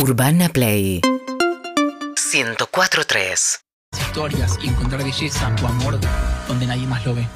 Urbana Play 104.3 historias y encontrar belleza o amor donde nadie más lo ve.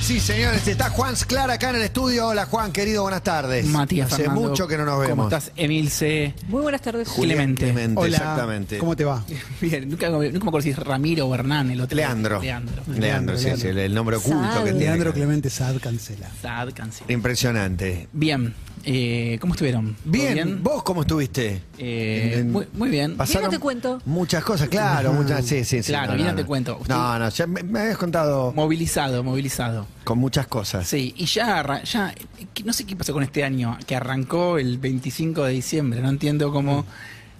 Sí, señores, está Juan Sclar acá en el estudio. Hola, Juan, querido, buenas tardes. Matías Hace Fernando, mucho que no nos vemos. ¿Cómo estás, Emilce? Muy buenas tardes. Clemente. Clemente, exactamente. ¿Cómo te va? Bien, nunca, nunca me acuerdo si es Ramiro o Hernán, el otro. Leandro. Leandro. Leandro, sí, Leandro. sí, el, el nombre oculto Saad. que tiene. Leandro Clemente Saad cancela. Sad, cancel. Impresionante. Bien, eh, ¿cómo estuvieron? ¿Todo Bien, ¿vos cómo estuviste? Eh, En- en- muy, muy bien. Pasaron te cuento. Muchas cosas, claro, muchas, sí, sí, sí. Claro, no, bien no, te no. cuento. Usted- No, no, ya me, me habías contado Movilizado, movilizado. con muchas cosas. Sí, y ya, arra- ya, que- no sé qué pasó con este año, que arrancó el 25 de diciembre, no entiendo cómo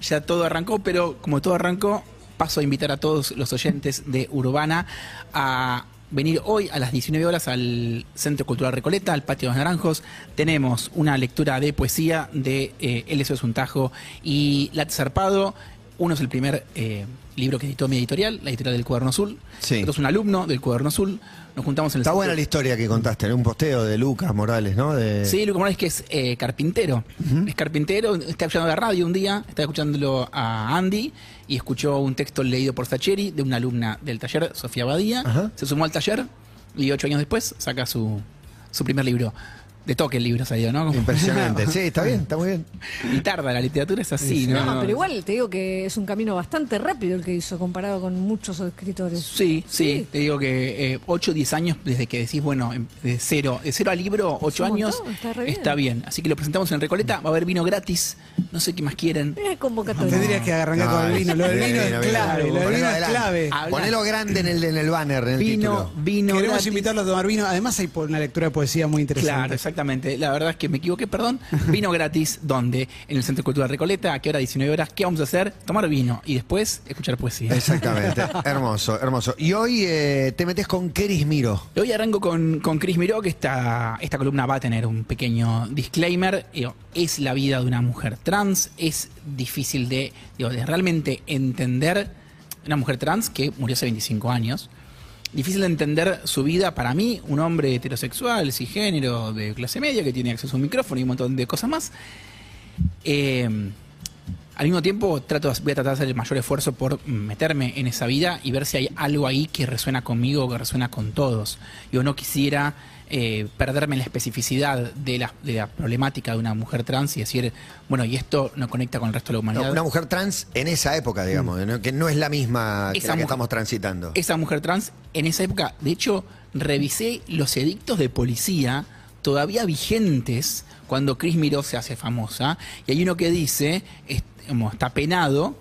ya todo arrancó, pero como todo arrancó, paso a invitar a todos los oyentes de Urbana a venir hoy a las 19 horas al Centro Cultural Recoleta, al Patio de los Naranjos. Tenemos una lectura de poesía de eh, Él eso es un tajo y Lat Zarpado. Uno es el primer eh, libro que editó mi editorial, la editorial del Cuaderno Azul. Sí. Otro es un alumno del Cuaderno Azul. Nos juntamos en el Está buena la historia que contaste, un posteo de Lucas Morales, ¿no? De... Sí, Lucas Morales que es eh, carpintero. Es carpintero, está escuchando la radio un día, está escuchándolo a Andy y escuchó un texto leído por Sacheri de una alumna del taller, Sofía Badía. Ajá. Se sumó al taller y ocho años después saca su, su primer libro. De toque el libro salió, ¿no? Como- Impresionante. Sí, está bien, está muy bien. y tarda, la literatura es así, ¿no? No, pero igual te digo que es un camino bastante rápido el que hizo comparado con muchos escritores. Sí, sí, Sí. te digo que eh, 8 o 10 años desde que decís, bueno, em- de cero, de cero al libro, 8 un años, montón, está re bien. Así que lo presentamos en Recoleta, va a haber vino gratis, no sé qué más quieren. Mira convocatoria. Tendrías que arrancar con el vino. Lo del Bien, vino bien, es bien. clave. Lo del Ponelo vino es clave. Ponelo grande en el, en el banner, en el Vino, título. vino Queremos gratis. invitarlo a tomar vino. Además hay una lectura de poesía muy interesante. Claro, exactamente. La verdad es que me equivoqué, perdón. Vino gratis, ¿dónde? En el Centro Cultural Recoleta. ¿A qué hora? 19 horas. ¿Qué vamos a hacer? Tomar vino y después escuchar poesía. Exactamente. hermoso, hermoso. Y hoy eh, te metes con Keris Miro. Hoy arranco con, con Chris Miró, que esta, esta columna va a tener un pequeño disclaimer. Es la vida de una mujer trans. Es difícil de, digo, de realmente entender una mujer trans que murió hace 25 años. Difícil de entender su vida para mí, un hombre heterosexual, cisgénero, de clase media, que tiene acceso a un micrófono y un montón de cosas más. Eh, al mismo tiempo, trato, voy a tratar de hacer el mayor esfuerzo por meterme en esa vida y ver si hay algo ahí que resuena conmigo o que resuena con todos. Yo no quisiera eh, perderme en la especificidad de la, de la problemática de una mujer trans y decir, bueno, y esto no conecta con el resto de la No, humanidad. una mujer trans en esa época, digamos, ¿no? que no es la misma que la que mujer- estamos transitando. esa mujer trans en esa época. De hecho, revisé los edictos de policía todavía vigentes cuando Chris Miró se hace famosa. Y hay uno que dice, como está penado,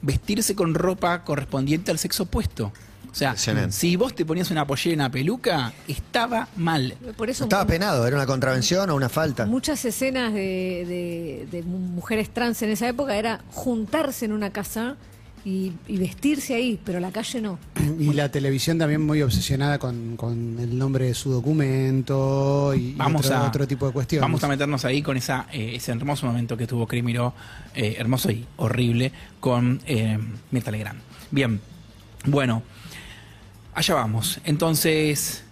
vestirse con ropa correspondiente al sexo opuesto. O sea, si vos te ponías una pollera y una peluca, estaba mal. Por eso Estaba penado, era una contravención o una falta. muchas escenas de, de- de mu- mujeres trans en esa época era juntarse en una casa y, y vestirse ahí, pero la calle no. Y la televisión también muy obsesionada con, con el nombre de su documento y, y Vamos otro, a, otro tipo de cuestiones. Vamos a meternos ahí con esa, eh, ese hermoso momento que tuvo Chris Miró, eh, hermoso y horrible, con eh, Mirta Legrand. Bien, bueno, allá vamos. Entonces,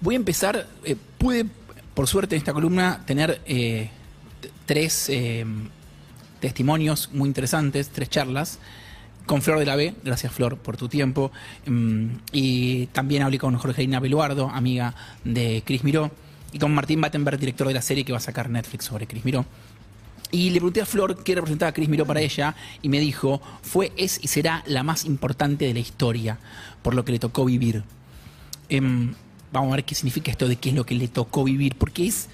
voy a empezar. eh, pude, por suerte, en esta columna tener eh, tres eh, testimonios muy interesantes, tres charlas. Con Flor de la B, gracias Flor por tu tiempo. Mm, y también hablé con Jorgelina Beluardo, amiga de Cris Miró. Y con Martín Battenberg, director de la serie que va a sacar Netflix sobre Cris Miró. Y le pregunté a Flor qué representaba Cris Miró para ella y me dijo, fue, es y será la más importante de la historia, por lo que le tocó vivir. Em, vamos a ver qué significa esto de qué es lo que le tocó vivir, porque es,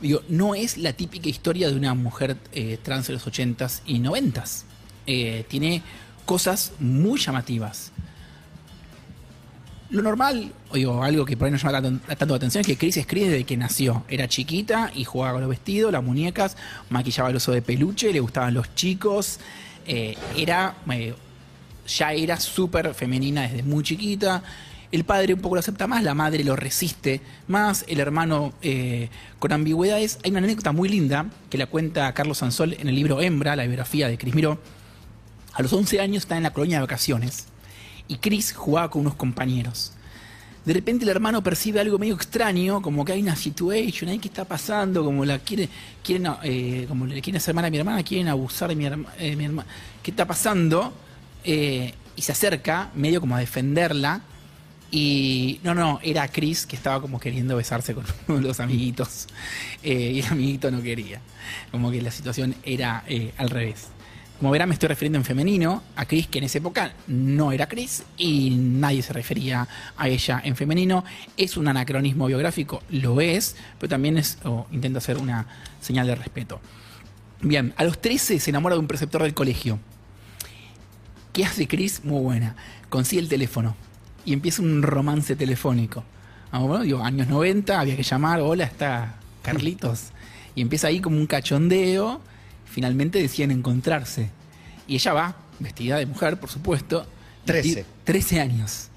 digo, no es la típica historia de una mujer eh, trans de los 80s y 90s. Eh, tiene cosas muy llamativas. Lo normal, o algo que por ahí no llama tanto, tanto atención, es que Chris es desde que nació. Era chiquita y jugaba con los vestidos, las muñecas, maquillaba el oso de peluche, le gustaban los chicos. eh, era, eh, ya era súper femenina desde muy chiquita. El padre un poco lo acepta más, la madre lo resiste más, el hermano con ambigüedades. Hay una anécdota muy linda que la cuenta Carlos Sansol en el libro Hembra, la biografía de Cris Miró. A los 11 años está en la colonia de vacaciones y Chris jugaba con unos compañeros. de repente el hermano percibe algo medio extraño, como que hay una situation ahí que está pasando, como la quiere, quieren, eh, como le quieren hacer mal a mi hermana, quieren abusar de mi, herma- eh, hermana. ¿Qué está pasando? Eh, y se acerca, medio como a defenderla. Y no, no, era Chris que estaba como queriendo besarse con uno de los amiguitos. Y el amiguito no quería. Como que la situación era al revés. Como verán, me estoy refiriendo en femenino a Chris, que en esa época no era Chris y nadie se refería a ella en femenino. Es un anacronismo biográfico, lo es, pero también es, o intenta hacer una señal de respeto. Bien, a los 13 se enamora de un preceptor del colegio. ¿Qué hace Chris? Muy buena. Consigue el teléfono y empieza un romance telefónico. Ah, bueno, digo, años 90, había que llamar, hola, está Carlitos. Y empieza ahí como un cachondeo. Finalmente deciden encontrarse. Y ella va, vestida de mujer, por supuesto. Trece. Vesti- 13 años.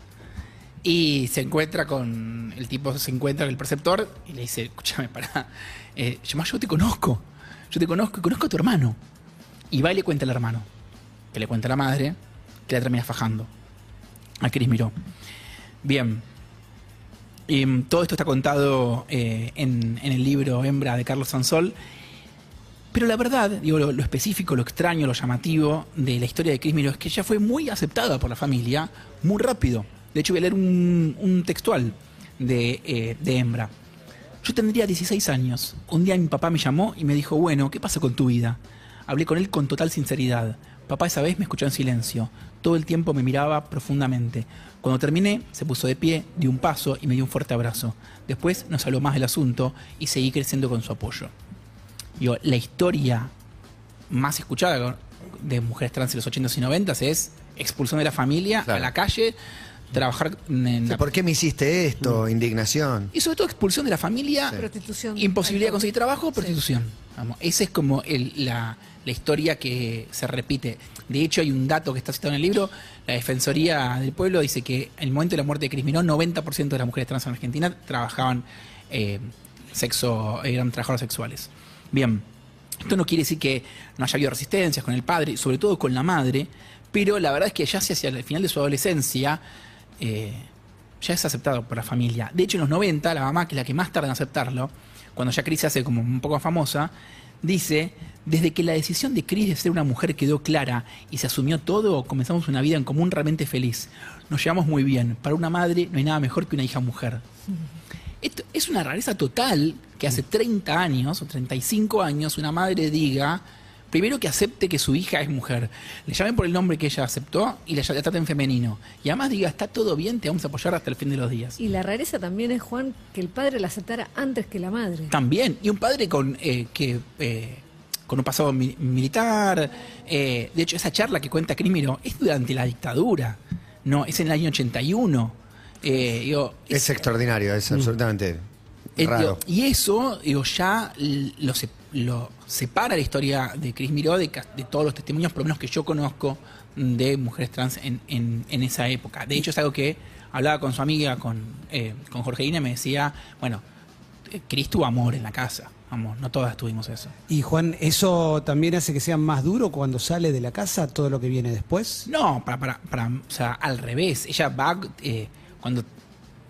Y se encuentra con. El tipo se encuentra con el preceptor y le dice: Escúchame, pará. Eh, yo, yo te conozco. Yo te conozco y conozco a tu hermano. Y va y le cuenta al hermano. Que le cuenta a la madre. Que la termina fajando. A Cris Miró. Bien. Y, mm, todo esto está contado eh, en, en el libro Hembra de Carlos Sansol. Pero la verdad, digo, lo, específico, lo extraño, lo llamativo de la historia de Cris Miró es que ella fue muy aceptada por la familia muy rápido. De hecho, voy a leer un, un textual de, eh, de Hembra. Yo tendría 16 años. Un día mi papá me llamó y me dijo, bueno, ¿qué pasa con tu vida? Hablé con él con total sinceridad. Papá esa vez me escuchó en silencio. Todo el tiempo me miraba profundamente. Cuando terminé, se puso de pie, dio un paso y me dio un fuerte abrazo. Después nos habló más del asunto y seguí creciendo con su apoyo. Digo, la historia más escuchada de mujeres trans en los 80s y 90s es expulsión de la familia Claro. a la calle, trabajar en la ¿Por qué me hiciste esto? Indignación. y sobre todo expulsión de la familia, Prostitución. imposibilidad de conseguir trabajo, Sí. prostitución. Vamos, esa es como el- la, la historia que se repite. De hecho, hay un dato que está citado en el libro. La Defensoría del Pueblo dice que en el momento de la muerte de Cris Miró, 90% de las mujeres trans en Argentina trabajaban eh, sexo, eran trabajadores sexuales. Bien, esto no quiere decir que no haya habido resistencias con el padre, sobre todo con la madre, pero la verdad es que ya hacia el final de su adolescencia eh, ya es aceptado por la familia. De hecho, en los 90, la mamá, que es la que más tarda en aceptarlo, cuando ya Cris se hace como un poco famosa, dice, desde que la decisión de Cris de ser una mujer quedó clara y se asumió todo, comenzamos una vida en común realmente feliz. Nos llevamos muy bien. Para una madre no hay nada mejor que una hija mujer. Esto es una rareza total que hace 30 años o 35 años una madre diga, primero que acepte que su hija es mujer, le llamen por el nombre que ella aceptó y la, la traten femenino. Y además diga, está todo bien, te vamos a apoyar hasta el fin de los días. Y la rareza también es, Juan, que el padre la aceptara antes que la madre. También, y un padre con eh, que eh, con un pasado mi- militar. eh, de hecho, esa charla que cuenta Crímero es durante la dictadura, no, es en el año 81. Eh, digo, Es extraordinario, es absolutamente Eh, raro. digo, y eso, digo, ya lo, se- lo separa la historia de Cris Miró de, todos los testimonios, por lo menos que yo conozco, de mujeres trans en, en- en esa época. De hecho, es algo que hablaba con su amiga, con, eh, con Jorgelina, y me decía, bueno, Cris tuvo amor en la casa. Vamos, no todas tuvimos eso. Y Juan, ¿eso también hace que sea más duro cuando sale de la casa todo lo que viene después? No, para, para, para, o sea, al revés. Ella va eh, cuando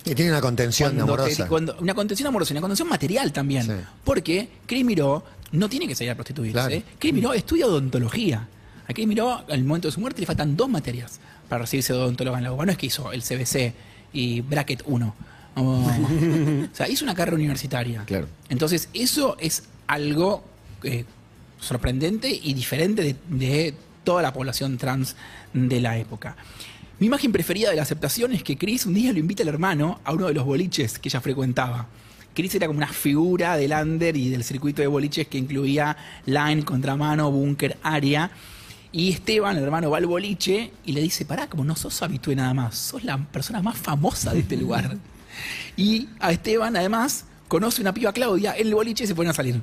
Y tiene una contención cuando te- amorosa. cuando- una contención amorosa y una contención material también. Sí. Porque Cris Miró no tiene que salir a prostituirse. Claro. ¿eh? Cris Miró estudia odontología. A Cris Miró, al momento de su muerte, le faltan dos materias para recibirse de odontóloga en la UBA. No es que hizo el CBC y Bracket 1. O, o sea, hizo una carrera universitaria. Claro. Entonces, eso es algo eh, sorprendente y diferente de, de toda la población trans de la época. Mi imagen preferida de la aceptación es que Chris un día lo invita al hermano a uno de los boliches que ella frecuentaba. Chris era como una figura del under y del circuito de boliches que incluía line, contramano, búnker, área. Y Esteban, el hermano, va al boliche y le dice, pará, como no sos habitué nada más, sos la persona más famosa de este lugar. Y a Esteban, además, conoce una piba Claudia en el boliche y se ponen a salir.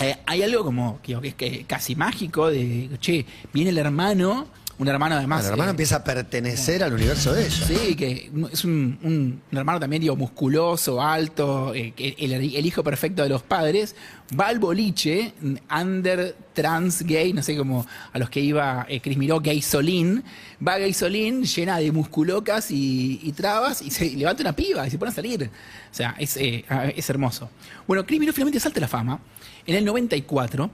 Eh, hay algo como que, que es que casi mágico de, che, viene el hermano, un hermano además. el hermano eh, empieza a pertenecer al universo de ella. Sí, que es un, un- un hermano también digo, musculoso, alto, eh, el, el hijo perfecto de los padres, va al boliche, under, trans, gay, no sé cómo a los que iba eh, Chris Miró, gay solín, va gay solín llena de musculocas y, y trabas y se y levanta una piba y se pone a salir. O sea, es, eh, es hermoso. Bueno, Chris Miró finalmente salta a la fama en el 94,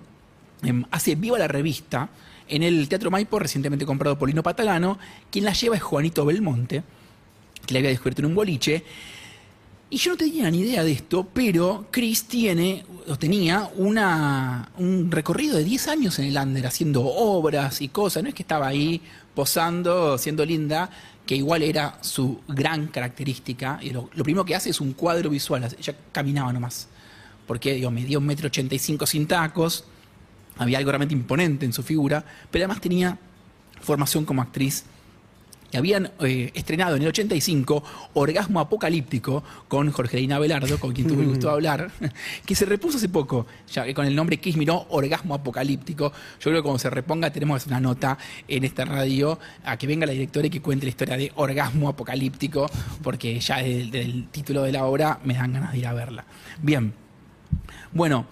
em, hace Viva la Revista, en el Teatro Maipo, recientemente comprado por Lino Patalano, quien la lleva es Juanito Belmonte, que la había descubierto en un boliche. Y yo no tenía ni idea de esto, pero Chris tiene, o tenía, un recorrido de 10 años en el Under, haciendo obras y cosas. No es que estaba ahí posando, siendo linda, que igual era su gran característica. Y lo, primero que hace es un cuadro visual. Ella caminaba nomás. Porque digo, medía un metro ochenta y cinco sin tacos, había algo realmente imponente en su figura, pero además tenía formación como actriz. Y habían eh, estrenado en el 85 Orgasmo Apocalíptico con Jorgelina Velardo, con quien tuve el gusto de hablar, que se repuso hace poco, ya que con el nombre Kiss Miró, Orgasmo Apocalíptico. Yo creo que cuando se reponga tenemos una nota en esta radio a que venga la directora y que cuente la historia de Orgasmo Apocalíptico, porque ya del, del título de la obra me dan ganas de ir a verla. Bien, bueno,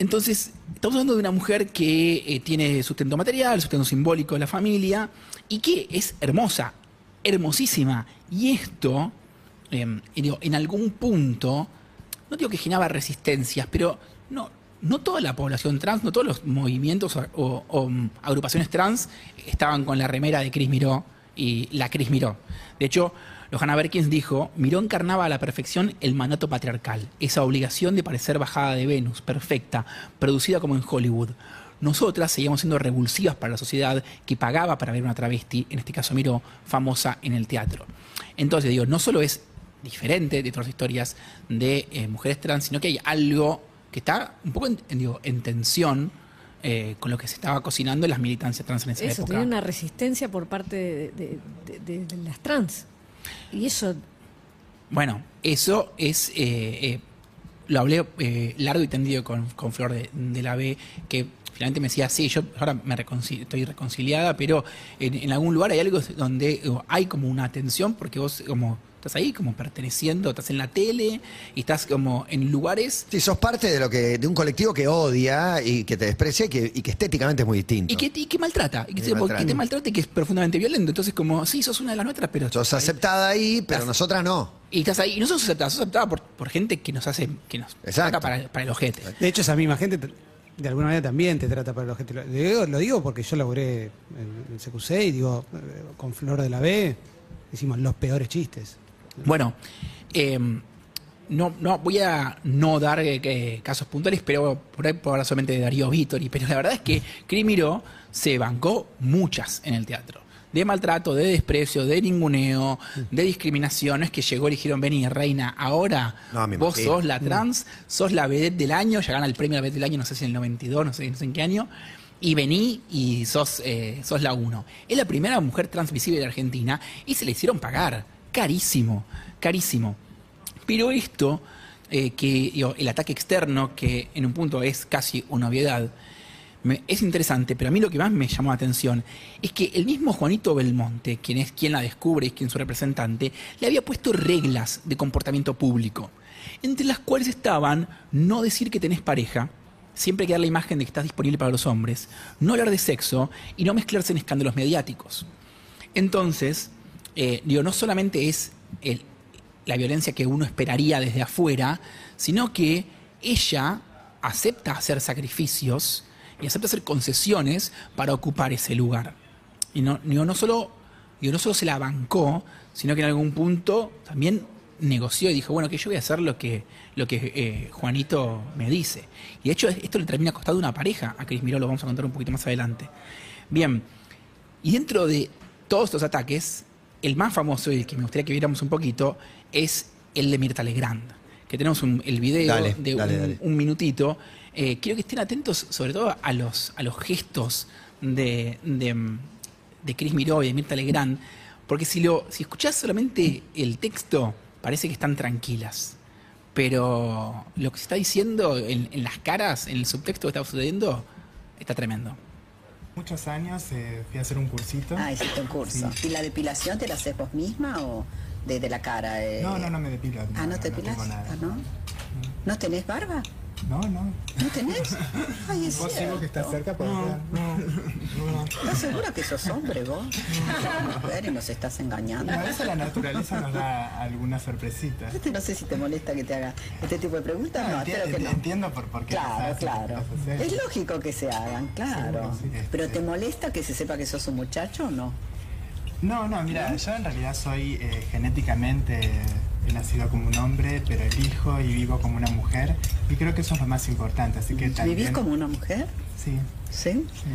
entonces, estamos hablando de una mujer que eh, tiene sustento material, sustento simbólico de la familia y que es hermosa, hermosísima. Y esto, digo, en algún punto, no digo que generaba resistencias, pero no, no toda la población trans, no todos los movimientos o, o- o, mm, agrupaciones trans estaban con la remera de Cris Miró y la Cris Miró. De hecho, Johanna Berkins dijo, Miró encarnaba a la perfección el mandato patriarcal, esa obligación de parecer bajada de Venus, perfecta, producida como en Hollywood. Nosotras seguíamos siendo revulsivas para la sociedad que pagaba para ver una travesti, en este caso Miró, famosa en el teatro. Entonces, digo, no solo es diferente de otras historias de eh, mujeres trans, sino que hay algo que está un poco en, en tensión eh, con lo que se estaba cocinando en las militancias trans en esa Eso, época. tenía una resistencia por parte de, de- de- de- de las trans. Y eso, Bueno, eso es. eh, eh, lo hablé eh, largo y tendido con, con Flor de, la B, que finalmente me decía, sí, yo ahora me reconcil- estoy reconciliada, pero en, en algún lugar hay algo donde hay como una tensión, porque vos como estás ahí como perteneciendo, estás en la tele y estás como en lugares Sí, sos parte de lo que de un colectivo que odia y que te desprecia y que, y que estéticamente es muy distinto. y que, y que maltrata, y que, Y te, maltrata. que te maltrata y que es profundamente violento. Entonces, como, sí, sos una de las nuestras, pero. Sos aceptada ahí, pero Estás- nosotras no. Y estás ahí, y no sos aceptada, sos aceptada por, por gente que nos hace, que nos Exacto. saca para, para el ojete. De hecho, esa misma gente de alguna manera también te trata para la gente. Lo digo, lo digo porque yo laburé en el CQC y digo, eh, con Flor de la B, hicimos los peores chistes. Bueno, eh, no, no voy a no dar eh, que- casos puntuales, pero por ahí puedo hablar solamente de Darío Vittori. Pero la verdad es que Crimiro se bancó muchas en el teatro. De maltrato, de desprecio, de ninguneo, de discriminación. No es que llegó y dijeron, vení, reina, ahora No, vos imagino. sos la trans, sos la vedette del año, ya gana el premio de la vedette del año, no sé si en el 92, no sé, no sé en qué año. Y vení y sos, eh, sos la uno. Es la primera mujer transvisible de Argentina y se le hicieron pagar. Carísimo, carísimo. Pero esto, eh, que el ataque externo, que en un punto es casi una obviedad, me- es interesante, pero a mí lo que más me llamó la atención es que el mismo Juanito Belmonte, quien es quien la descubre y quien es su representante, le había puesto reglas de comportamiento público, entre las cuales estaban no decir que tenés pareja, siempre hay que dar la imagen de que estás disponible para los hombres, no hablar de sexo y no mezclarse en escándalos mediáticos. Entonces, eh, digo, no solamente es la violencia que uno esperaría desde afuera, sino que ella acepta hacer sacrificios y acepta hacer concesiones para ocupar ese lugar. Y no, digo, no, solo, digo, no solo se la bancó, sino que en algún punto también negoció y dijo, bueno, que yo voy a hacer lo que, lo que eh, Juanito me dice. Y de hecho esto le termina costando una pareja a Cris Miró, lo vamos a contar un poquito más adelante. Bien, y dentro de todos estos ataques, el más famoso y el que me gustaría que viéramos un poquito es el de Mirta Legrand. Que tenemos un- el video Dale, de dale, un, dale. un minutito. Eh, quiero que estén atentos sobre todo a los, a los gestos de, de, de Cris Miró y de Mirta Legrand, porque si, lo, si escuchás solamente el texto, parece que están tranquilas. Pero lo que se está diciendo en, en las caras, en el subtexto que está sucediendo, está tremendo. Muchos años eh, fui a hacer un cursito. Ah, hiciste un curso. Sí. ¿Y la depilación te la haces vos misma o de, de la cara? eh? No, no, no me depilo. Ah, ¿no te no depilas? tengo nada. Ah, ¿no? ¿No tenés barba? No, no. ¿No tenés? Ay, es Vos sigo que estás cierto. cerca para No, no, no. ¿Estás segura que sos hombre vos? Mujer y nos estás engañando. A veces la naturaleza nos da algunas sorpresitas. Este no sé si te molesta que te haga este tipo de preguntas. No, Enti- espero que no. Entiendo por, por qué Claro, claro. Es lógico que se hagan, claro. Seguro, sí, este. Pero ¿te molesta que se sepa que sos un muchacho o no? No, no, mira, yo en realidad soy eh, genéticamente, eh, he nacido como un hombre, pero elijo y vivo como una mujer. Y creo que eso es lo más importante, así que también... ¿Vivís como una mujer? Sí, ¿Sí? sí.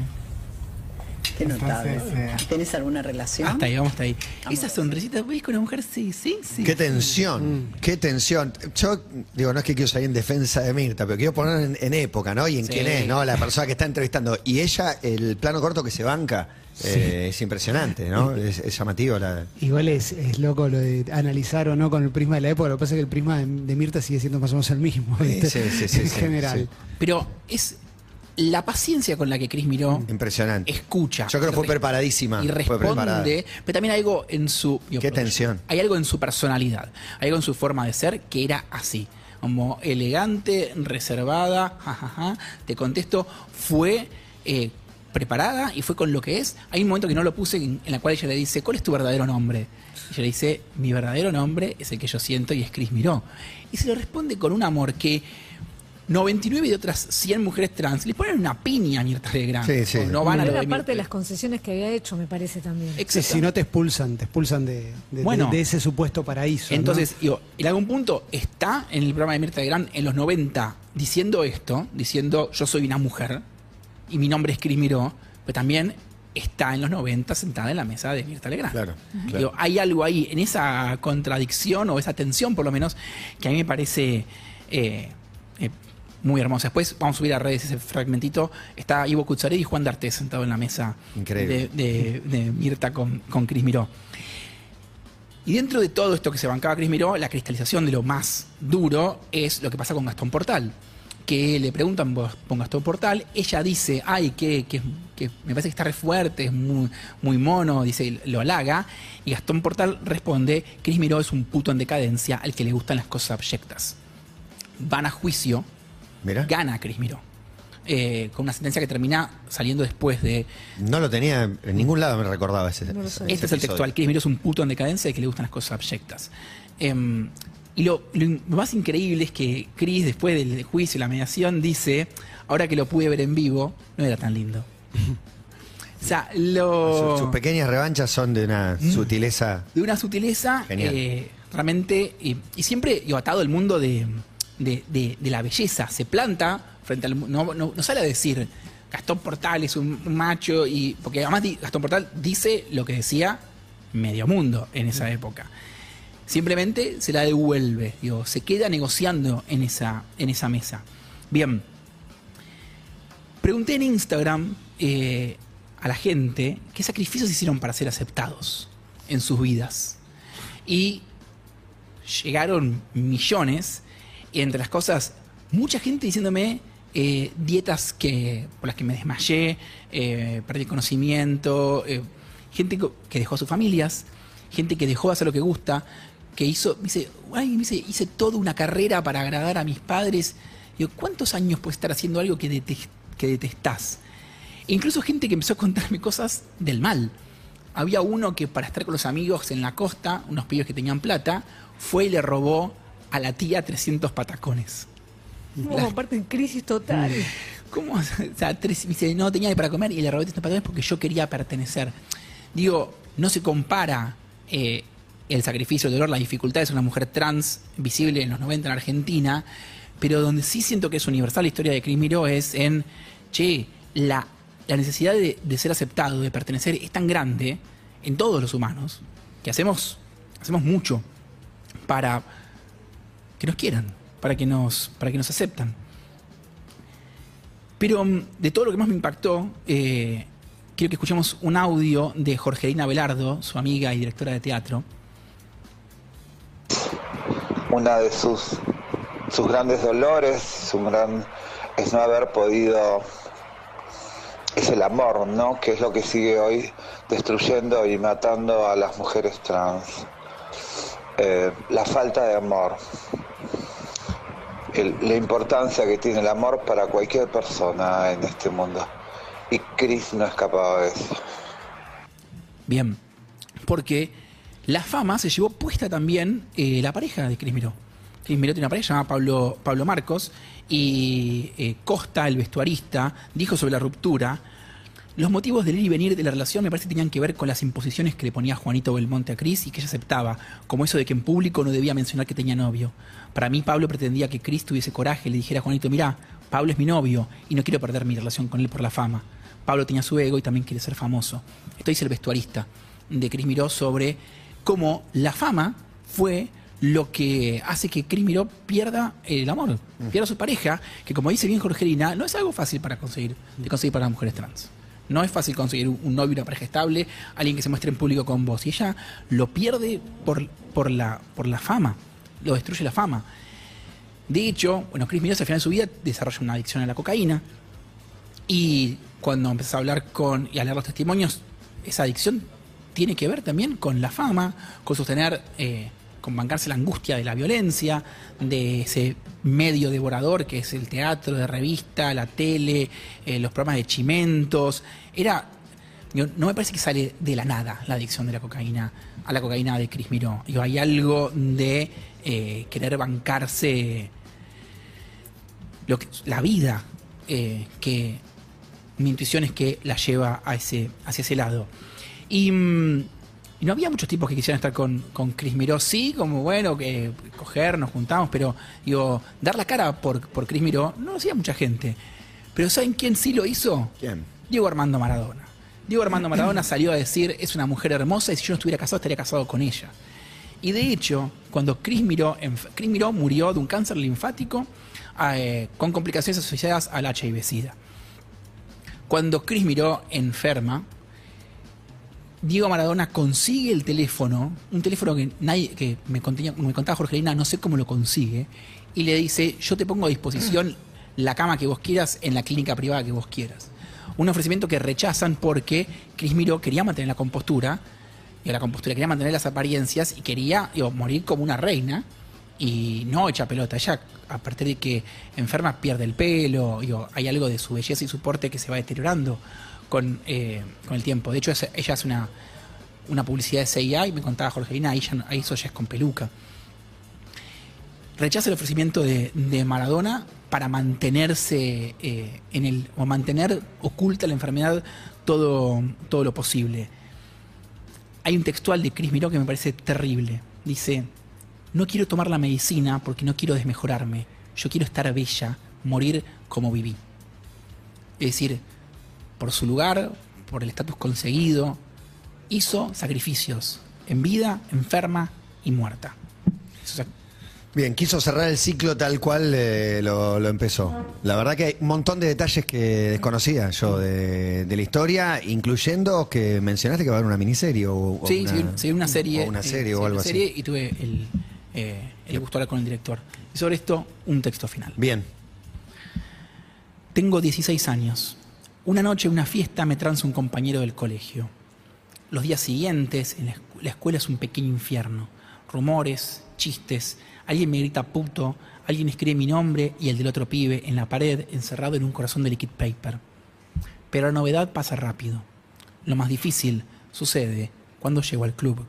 Qué notable. Entonces, eh, ¿Tenés alguna relación? Hasta ahí, vamos hasta ahí. Vamos. Esa sonrisita, ¿ves con una mujer? Sí, sí, sí. Qué tensión, qué tensión. Yo digo, no es que quiero salir en defensa de Mirta, pero quiero poner en, en época, ¿no? Y en Sí. quién es, ¿no? La persona que está entrevistando. Y ella, el plano corto que se banca, eh, es impresionante, ¿no? Es, es llamativo. La... Igual es, es loco lo de analizar o no con el prisma de la época. Lo que pasa es que el prisma de, de Mirta sigue siendo más o menos el mismo. Sí, ¿viste? sí, sí, sí, en general. sí. Pero es la paciencia con la que Chris miró, Impresionante. escucha. Yo creo que fue preparadísima. Y Fue preparada. responde, pero también hay algo en su... Qué tensión. Hay algo en su personalidad, hay algo en su forma de ser que era así. Como elegante, reservada, jajaja. Te contesto, fue eh, preparada y fue con lo que es. Hay un momento que no lo puse en, en la cual ella le dice, ¿cuál es tu verdadero nombre? Y ella le dice, mi verdadero nombre es el que yo siento y es Chris Miró. Y se lo responde con un amor que 99 de otras 100 mujeres trans le ponen una piña a Mirta Legrand. Sí, sí. No van a era de parte de las concesiones que había hecho, me parece también. Sí, si no te expulsan, te expulsan de, de- Bueno. de- de ese supuesto paraíso. ¿no? Entonces, digo, en algún punto está en el programa de Mirta Legrand en los 90 diciendo esto, diciendo yo soy una mujer y mi nombre es Cris Miró, pero también está en los 90 sentada en la mesa de Mirta Legrand. Claro, claro. Digo, hay algo ahí, en esa contradicción o esa tensión por lo menos, que a mí me parece eh, eh, muy hermosa. Después vamos a subir a redes ese fragmentito. Está Ivo Kutsarelli y Juan D'Artes sentado en la mesa de- de Mirta con, con Cris Miró. Y dentro de todo esto que se bancaba Cris Miró, la cristalización de lo más duro es lo que pasa con Gastón Portal. Que le preguntan por Gastón Portal, ella dice, ay, que, que, que me parece que está re fuerte, es muy, muy mono, dice, lo halaga. Y Gastón Portal responde, Cris Miró es un puto en decadencia al que le gustan las cosas abyectas. Van a juicio, Mira, gana Cris Miró. Eh, con una sentencia que termina saliendo después de no lo tenía en ningún lado, me recordaba ese. No ese- este es el textual. Chris Miró es un puto en decadencia y que le gustan las cosas abyectas. Em, y lo, lo más increíble es que Chris, después del juicio y la mediación, dice: Ahora que lo pude ver en vivo, no era tan lindo. o sea, lo. Sus, sus pequeñas revanchas son de una sutileza. de una sutileza Genial. eh, realmente y, y siempre digo, atado al mundo de, de- de- de la belleza se planta frente al mu- no, no, no sale a decir Gastón Portal es un macho y porque además di- Gastón Portal dice lo que decía medio mundo en esa época simplemente se la devuelve digo se queda negociando en esa en esa mesa bien pregunté en Instagram eh, a la gente qué sacrificios hicieron para ser aceptados en sus vidas. Y llegaron millones, y entre las cosas, mucha gente diciéndome eh, dietas que, por las que me desmayé, eh, perdí conocimiento, eh, gente que dejó a sus familias, gente que dejó de hacer lo que gusta, que hizo, me dice, ay, me dice, hice toda una carrera para agradar a mis padres. Digo, ¿cuántos años puedes estar haciendo algo que, que detestás? E incluso gente que empezó a contarme cosas del mal. Había uno que para estar con los amigos en la costa, unos pibes que tenían plata, fue y le robó a la tía 300 patacones. No, La- aparte en crisis total. ¿Cómo? O sea, tres, me dice, no tenía ni para comer y le robé 300 patacones porque yo quería pertenecer. Digo, no se compara eh, el sacrificio, el dolor, las dificultades de una mujer trans visible en los 90 en Argentina, pero donde sí siento que es universal la historia de Cris es en, che, la, la necesidad de, ser aceptado, de pertenecer, es tan grande en todos los humanos que hacemos, hacemos mucho para que nos quieran, para que nos, para que nos aceptan. Pero mm, de todo lo que más me impactó, eh, quiero que escuchemos un audio de Jorgelina Velardo, su amiga y directora de teatro. Una de sus, sus grandes dolores, su gran, es no haber podido es el amor, ¿no? Que es lo que sigue hoy destruyendo y matando a las mujeres trans. Eh, la falta de amor. La importancia que tiene el amor para cualquier persona en este mundo. Y Chris no escapaba de eso. Bien, porque la fama se llevó puesta también eh, la pareja de Cris Miró. Cris Miró tiene una pareja llamada Pablo, Pablo Marcos y eh, Costa, el vestuarista, dijo sobre la ruptura. Los motivos del ir y venir de la relación me parece que tenían que ver con las imposiciones que le ponía Juanito Belmonte a Cris y que ella aceptaba, como eso de que en público no debía mencionar que tenía novio. Para mí, Pablo pretendía que Cris tuviese coraje le dijera a Juanito, mirá, Pablo es mi novio y no quiero perder mi relación con él por la fama. Pablo tenía su ego y también quiere ser famoso. Esto dice el vestuarista de Cris Miró sobre cómo la fama fue lo que hace que Cris Miró pierda el amor, pierda su pareja, que como dice bien Jorgelina, no es algo fácil para conseguir, de conseguir para las mujeres trans. No es fácil conseguir un novio, una pareja estable, alguien que se muestre en público con vos. Y ella lo pierde por, por, la, por la fama, lo destruye la fama. De hecho, bueno, Chris Miró al final de su vida desarrolla una adicción a la cocaína. Y cuando empezás a hablar con y a leer los testimonios, esa adicción tiene que ver también con la fama, con sostener, eh, con bancarse la angustia de la violencia, de ese medio devorador que es el teatro de revista, la tele, eh, los programas de chimentos. Era. No me parece que sale de la nada la adicción de la cocaína a la cocaína de Cris Miró. Digo, hay algo de eh, querer bancarse lo que, la vida eh, que mi intuición es que la lleva a ese, hacia ese lado. Y, mm, y no había muchos tipos que quisieran estar con, con Chris Miró. Sí, como bueno, que coger, nos juntamos, pero digo, dar la cara por, por Chris Miró no lo hacía mucha gente. Pero ¿saben quién sí lo hizo? ¿Quién? Diego Armando Maradona. Diego Armando Maradona salió a decir, es una mujer hermosa y si yo no estuviera casado estaría casado con ella. Y de hecho, cuando Chris Miró, Chris Miró murió de un cáncer linfático eh, con complicaciones asociadas al HIV-Sida. Cuando Chris Miró enferma, Diego Maradona consigue el teléfono, un teléfono que nadie, que me, contenía- me contaba no sé cómo lo consigue, y le dice, yo te pongo a disposición la cama que vos quieras en la clínica privada que vos quieras. Un ofrecimiento que rechazan porque Cris Miró quería mantener la compostura, y la compostura quería mantener las apariencias y quería morir como una reina y no echa pelota. Ella, a partir de que enferma, pierde el pelo, digo, hay algo de su belleza y su porte que se va deteriorando con, eh, con el tiempo. De hecho, es- ella hace una, una publicidad de CIA y me contaba Jorgelina, ahí, ya, ahí eso ya es con peluca. Rechaza el ofrecimiento de, de Maradona para mantenerse eh, en el, o mantener oculta la enfermedad todo, todo lo posible. Hay un textual de Chris Miró que me parece terrible. Dice, no quiero tomar la medicina porque no quiero desmejorarme. Yo quiero estar bella, morir como viví. Es decir, por su lugar, por el estatus conseguido, hizo sacrificios en vida, enferma y muerta. Eso es- Bien, quiso cerrar el ciclo tal cual eh, lo, lo empezó. La verdad que hay un montón de detalles que desconocía yo de, de la historia, incluyendo que mencionaste que va a haber una miniserie o, o sí, una, sí, una serie. o una eh, serie sí, o algo serie así. Y tuve el, eh, el gusto de hablar con el director. Y sobre esto, un texto final. Bien, Tengo 16 años. Una noche en una fiesta me transa un compañero del colegio. Los días siguientes, en la, la escuela es un pequeño infierno. Rumores, chistes, alguien me grita puto, alguien escribe mi nombre y el del otro pibe en la pared, encerrado en un corazón de liquid paper. Pero la novedad pasa rápido. Lo más difícil sucede cuando llego al club.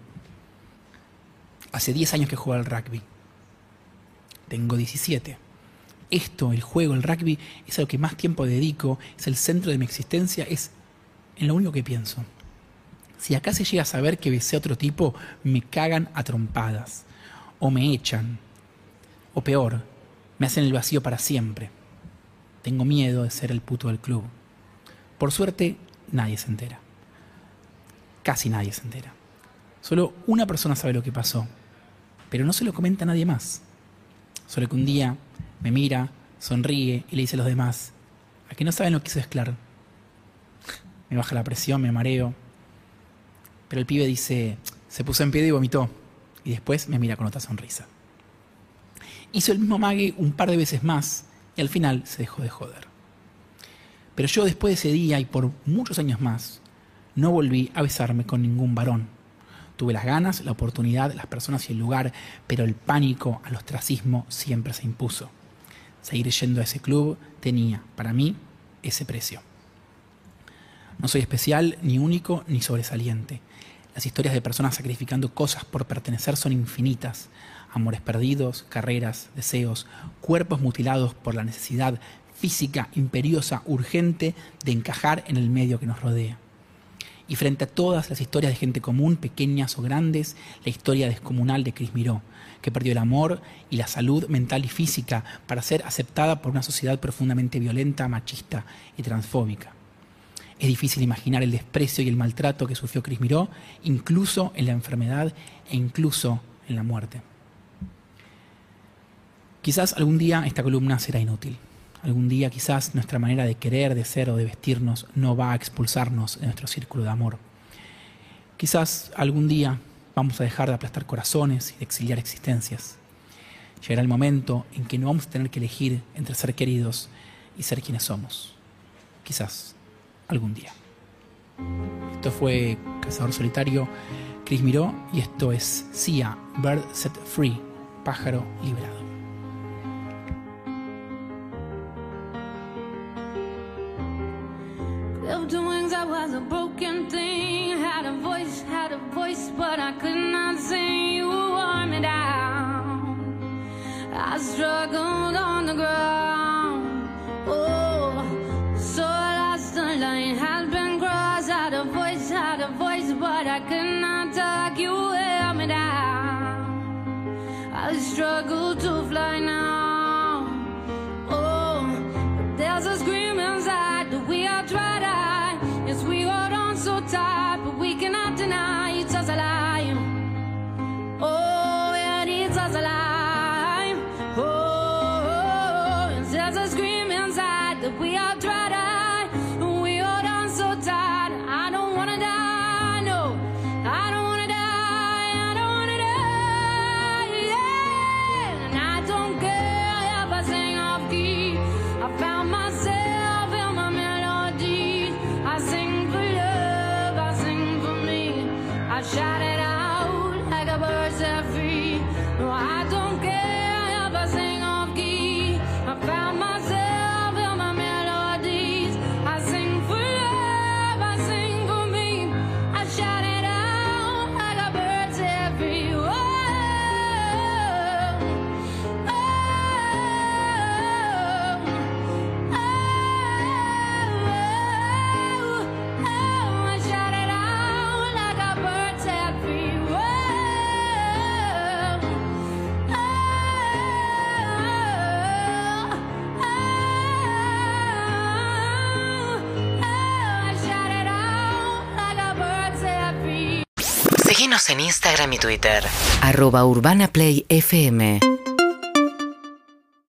Hace 10 años que juego al rugby. Tengo 17 esto, el juego, el rugby, es a lo que más tiempo dedico, es el centro de mi existencia, es en lo único que pienso. Si acá se llega a saber que besé a otro tipo, me cagan a trompadas, o me echan, o peor, me hacen el vacío para siempre. Tengo miedo de ser el puto del club. Por suerte, nadie se entera. Casi nadie se entera. Solo una persona sabe lo que pasó, pero no se lo comenta a nadie más. Solo que un día me mira, sonríe y le dice a los demás, ¿a que no saben lo que hizo Esclar? Me baja la presión, me mareo. Pero el pibe dice, se puso en pie y vomitó. Y después me mira con otra sonrisa. Hizo el mismo mague un par de veces más y al final se dejó de joder. Pero yo después de ese día y por muchos años más, no volví a besarme con ningún varón. Tuve las ganas, la oportunidad, las personas y el lugar, pero el pánico al ostracismo siempre se impuso. Seguir yendo a ese club tenía, para mí, ese precio. No soy especial, ni único, ni sobresaliente. Las historias de personas sacrificando cosas por pertenecer son infinitas. Amores perdidos, carreras, deseos, cuerpos mutilados por la necesidad física imperiosa, urgente de encajar en el medio que nos rodea. Y frente a todas las historias de gente común, pequeñas o grandes, la historia descomunal de Cris Miró, que perdió el amor y la salud mental y física para ser aceptada por una sociedad profundamente violenta, machista y transfóbica. Es difícil imaginar el desprecio y el maltrato que sufrió Cris Miró, incluso en la enfermedad e incluso en la muerte. Quizás algún día esta columna será inútil. Algún día quizás nuestra manera de querer, de ser o de vestirnos no va a expulsarnos de nuestro círculo de amor. Quizás algún día vamos a dejar de aplastar corazones y de exiliar existencias. Llegará el momento en que no vamos a tener que elegir entre ser queridos y ser quienes somos. Quizás algún día. Esto fue Cazador Solitario, Chris Miró, y esto es Sia, Bird Set Free, Pájaro Liberado. Voice, but I could not sing. You wore me down. I struggled on shout it out like a bird set free. No, I Instagram y Twitter. Arroba Urbana Play FM.